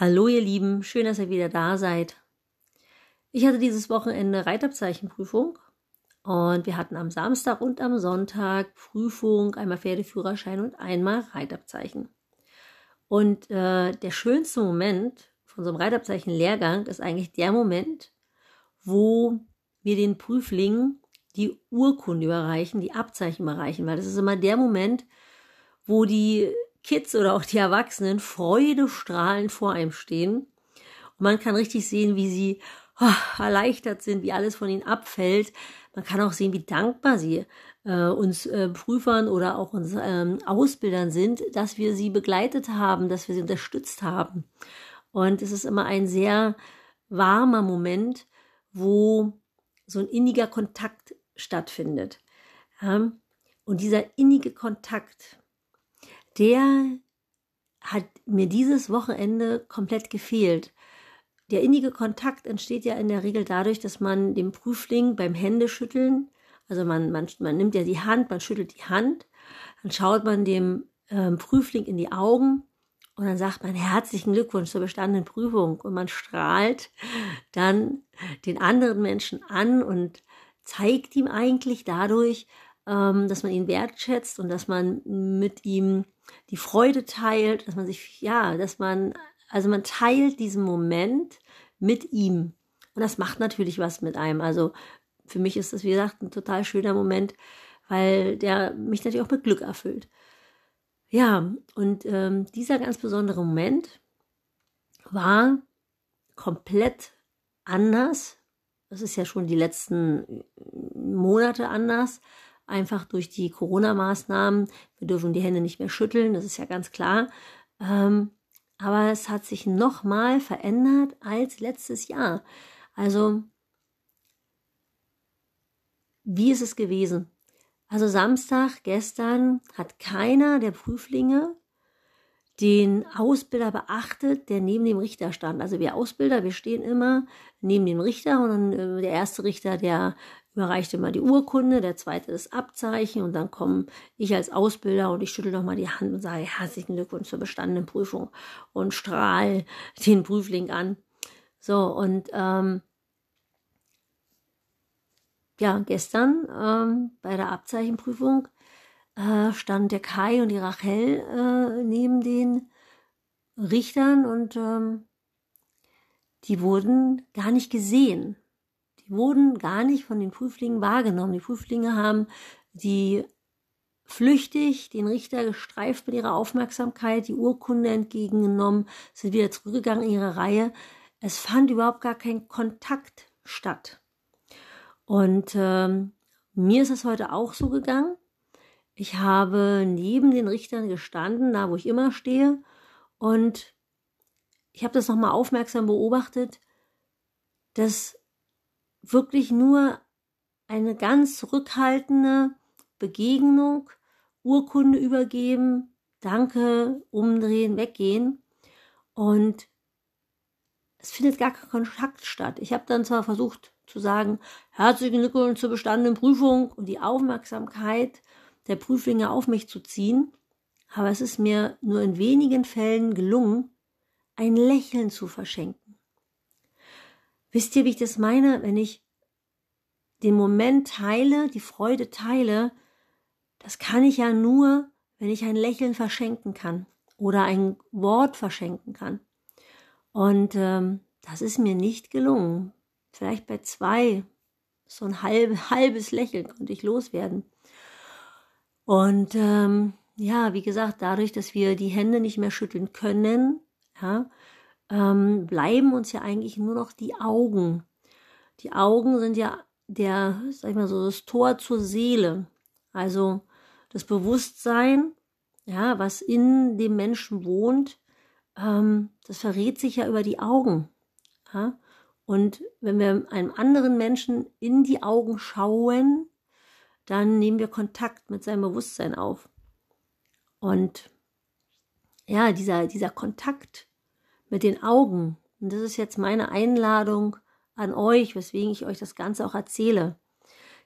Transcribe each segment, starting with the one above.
Hallo ihr Lieben, schön, dass ihr wieder da seid. Ich hatte dieses Wochenende Reitabzeichenprüfung und wir hatten am Samstag und am Sonntag Prüfung, einmal Pferdeführerschein und einmal Reitabzeichen. Und äh, der schönste Moment von so einem Reitabzeichen-Lehrgang ist eigentlich der Moment, wo wir den Prüflingen die Urkunde überreichen, die Abzeichen überreichen, weil das ist immer der Moment, wo die Kids oder auch die Erwachsenen freudestrahlend vor einem stehen. Und man kann richtig sehen, wie sie oh, erleichtert sind, wie alles von ihnen abfällt. Man kann auch sehen, wie dankbar sie äh, uns äh, Prüfern oder auch uns ähm, Ausbildern sind, dass wir sie begleitet haben, dass wir sie unterstützt haben. Und es ist immer ein sehr warmer Moment, wo so ein inniger Kontakt stattfindet. Ja? Und dieser innige Kontakt, der hat mir dieses Wochenende komplett gefehlt. Der innige Kontakt entsteht ja in der Regel dadurch, dass man dem Prüfling beim Händeschütteln, also man, man, man nimmt ja die Hand, man schüttelt die Hand, dann schaut man dem ähm, Prüfling in die Augen und dann sagt man herzlichen Glückwunsch zur bestandenen Prüfung und man strahlt dann den anderen Menschen an und zeigt ihm eigentlich dadurch, ähm, dass man ihn wertschätzt und dass man mit ihm die Freude teilt, dass man sich, ja, dass man, also man teilt diesen Moment mit ihm. Und das macht natürlich was mit einem. Also für mich ist das, wie gesagt, ein total schöner Moment, weil der mich natürlich auch mit Glück erfüllt. Ja, und ähm, dieser ganz besondere Moment war komplett anders. Das ist ja schon die letzten Monate anders einfach durch die Corona-Maßnahmen. Wir dürfen die Hände nicht mehr schütteln, das ist ja ganz klar. Ähm, aber es hat sich nochmal verändert als letztes Jahr. Also, wie ist es gewesen? Also Samstag, gestern, hat keiner der Prüflinge den Ausbilder beachtet, der neben dem Richter stand. Also wir Ausbilder, wir stehen immer neben dem Richter und dann äh, der erste Richter, der überreicht immer die Urkunde, der zweite das Abzeichen und dann komme ich als Ausbilder und ich schüttel nochmal die Hand und sage herzlichen Glückwunsch zur bestandenen Prüfung und strahl den Prüfling an. So, und ähm, ja, gestern ähm, bei der Abzeichenprüfung äh, stand der Kai und die Rachel äh, neben den Richtern und ähm, die wurden gar nicht gesehen. Die wurden gar nicht von den Prüflingen wahrgenommen. Die Prüflinge haben die flüchtig den Richter gestreift mit ihrer Aufmerksamkeit, die Urkunde entgegengenommen, sind wieder zurückgegangen in ihre Reihe. Es fand überhaupt gar kein Kontakt statt. Und ähm, mir ist es heute auch so gegangen. Ich habe neben den Richtern gestanden, da wo ich immer stehe, und ich habe das nochmal aufmerksam beobachtet, dass wirklich nur eine ganz zurückhaltende Begegnung, Urkunde übergeben, Danke, umdrehen, weggehen. Und es findet gar kein Kontakt statt. Ich habe dann zwar versucht zu sagen, herzlichen Glückwunsch zur bestandenen Prüfung und die Aufmerksamkeit der Prüflinge auf mich zu ziehen, aber es ist mir nur in wenigen Fällen gelungen, ein Lächeln zu verschenken. Wisst ihr, wie ich das meine? Wenn ich den Moment teile, die Freude teile, das kann ich ja nur, wenn ich ein Lächeln verschenken kann oder ein Wort verschenken kann. Und ähm, das ist mir nicht gelungen. Vielleicht bei zwei, so ein halb, halbes Lächeln konnte ich loswerden. Und ähm, ja, wie gesagt, dadurch, dass wir die Hände nicht mehr schütteln können, ja, ähm, bleiben uns ja eigentlich nur noch die Augen. Die Augen sind ja der, sag ich mal so, das Tor zur Seele. Also das Bewusstsein, ja, was in dem Menschen wohnt, ähm, das verrät sich ja über die Augen. Ja? Und wenn wir einem anderen Menschen in die Augen schauen, dann nehmen wir Kontakt mit seinem Bewusstsein auf. Und ja, dieser, dieser Kontakt, mit den Augen. Und das ist jetzt meine Einladung an euch, weswegen ich euch das Ganze auch erzähle.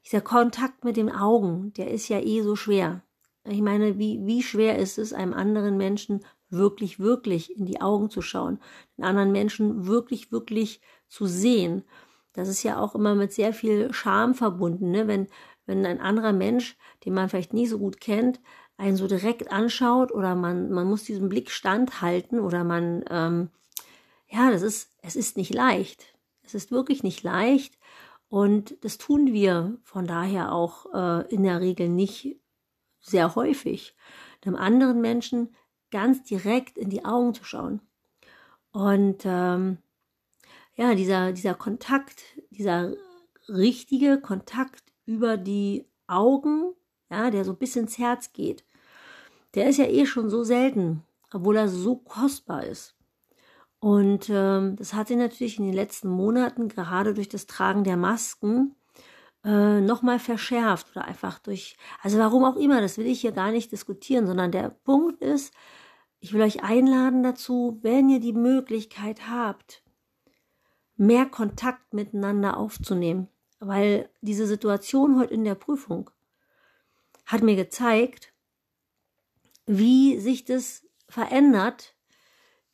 Dieser Kontakt mit den Augen, der ist ja eh so schwer. Ich meine, wie, wie schwer ist es, einem anderen Menschen wirklich, wirklich in die Augen zu schauen, den anderen Menschen wirklich, wirklich zu sehen. Das ist ja auch immer mit sehr viel Scham verbunden, ne? wenn, wenn ein anderer Mensch, den man vielleicht nie so gut kennt, einen so direkt anschaut oder man, man muss diesen Blick standhalten oder man, ähm, ja, das ist, es ist nicht leicht. Es ist wirklich nicht leicht und das tun wir von daher auch äh, in der Regel nicht sehr häufig, dem anderen Menschen ganz direkt in die Augen zu schauen. Und ähm, ja, dieser, dieser Kontakt, dieser richtige Kontakt über die Augen, ja, der so bis ins Herz geht, der ist ja eh schon so selten, obwohl er so kostbar ist. Und ähm, das hat sich natürlich in den letzten Monaten, gerade durch das Tragen der Masken, äh, nochmal verschärft oder einfach durch, also warum auch immer, das will ich hier gar nicht diskutieren, sondern der Punkt ist, ich will euch einladen dazu, wenn ihr die Möglichkeit habt, mehr Kontakt miteinander aufzunehmen, weil diese Situation heute in der Prüfung hat mir gezeigt, wie sich das verändert,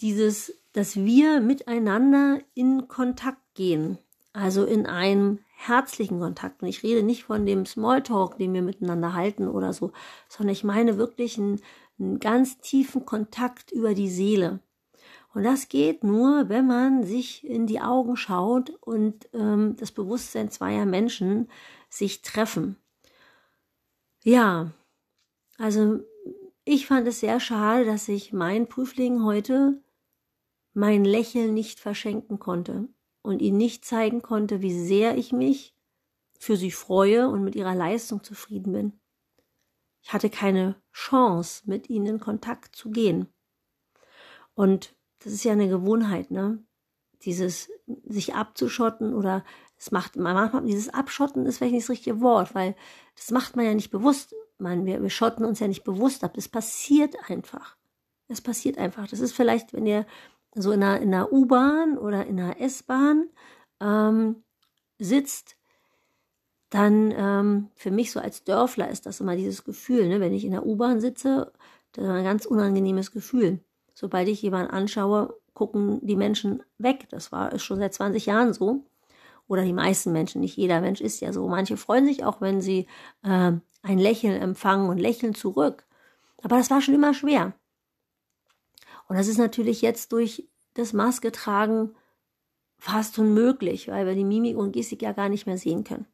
dieses, dass wir miteinander in Kontakt gehen, also in einem herzlichen Kontakt. Und ich rede nicht von dem Smalltalk, den wir miteinander halten oder so, sondern ich meine wirklich einen, einen ganz tiefen Kontakt über die Seele. Und das geht nur, wenn man sich in die Augen schaut und ähm, das Bewusstsein zweier Menschen sich treffen. Ja, also ich fand es sehr schade, dass ich meinen Prüfling heute mein Lächeln nicht verschenken konnte und ihnen nicht zeigen konnte, wie sehr ich mich für sie freue und mit ihrer Leistung zufrieden bin. Ich hatte keine Chance, mit ihnen in Kontakt zu gehen. Und das ist ja eine Gewohnheit, ne? Dieses sich abzuschotten oder es macht manchmal dieses Abschotten ist vielleicht nicht das richtige Wort, weil das macht man ja nicht bewusst. Man, wir, wir schotten uns ja nicht bewusst ab. Das passiert einfach. Es passiert einfach. Das ist vielleicht, wenn ihr so in einer, in einer U-Bahn oder in einer S-Bahn ähm, sitzt, dann ähm, für mich so als Dörfler ist das immer dieses Gefühl, ne? wenn ich in der U-Bahn sitze, das ist ein ganz unangenehmes Gefühl. Sobald ich jemanden anschaue, gucken die Menschen weg. Das war ist schon seit 20 Jahren so. Oder die meisten Menschen, nicht jeder Mensch ist ja so. Manche freuen sich auch, wenn sie äh, ein Lächeln empfangen und lächeln zurück. Aber das war schon immer schwer. Und das ist natürlich jetzt durch das Maske tragen fast unmöglich, weil wir die Mimik und Gestik ja gar nicht mehr sehen können.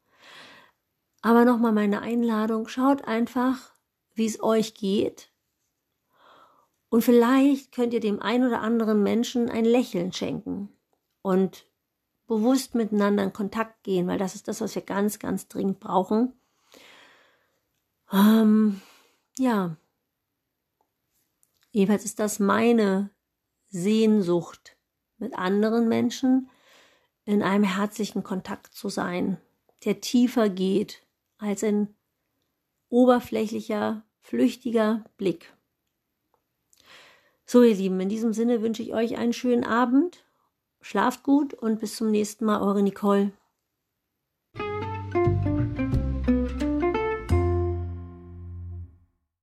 Aber nochmal meine Einladung, schaut einfach, wie es euch geht. Und vielleicht könnt ihr dem ein oder anderen Menschen ein Lächeln schenken und bewusst miteinander in Kontakt gehen, weil das ist das, was wir ganz, ganz dringend brauchen. Ähm, ja, Jedenfalls ist das meine Sehnsucht, mit anderen Menschen in einem herzlichen Kontakt zu sein, der tiefer geht als ein oberflächlicher, flüchtiger Blick. So, ihr Lieben, in diesem Sinne wünsche ich euch einen schönen Abend. Schlaft gut und bis zum nächsten Mal, eure Nicole.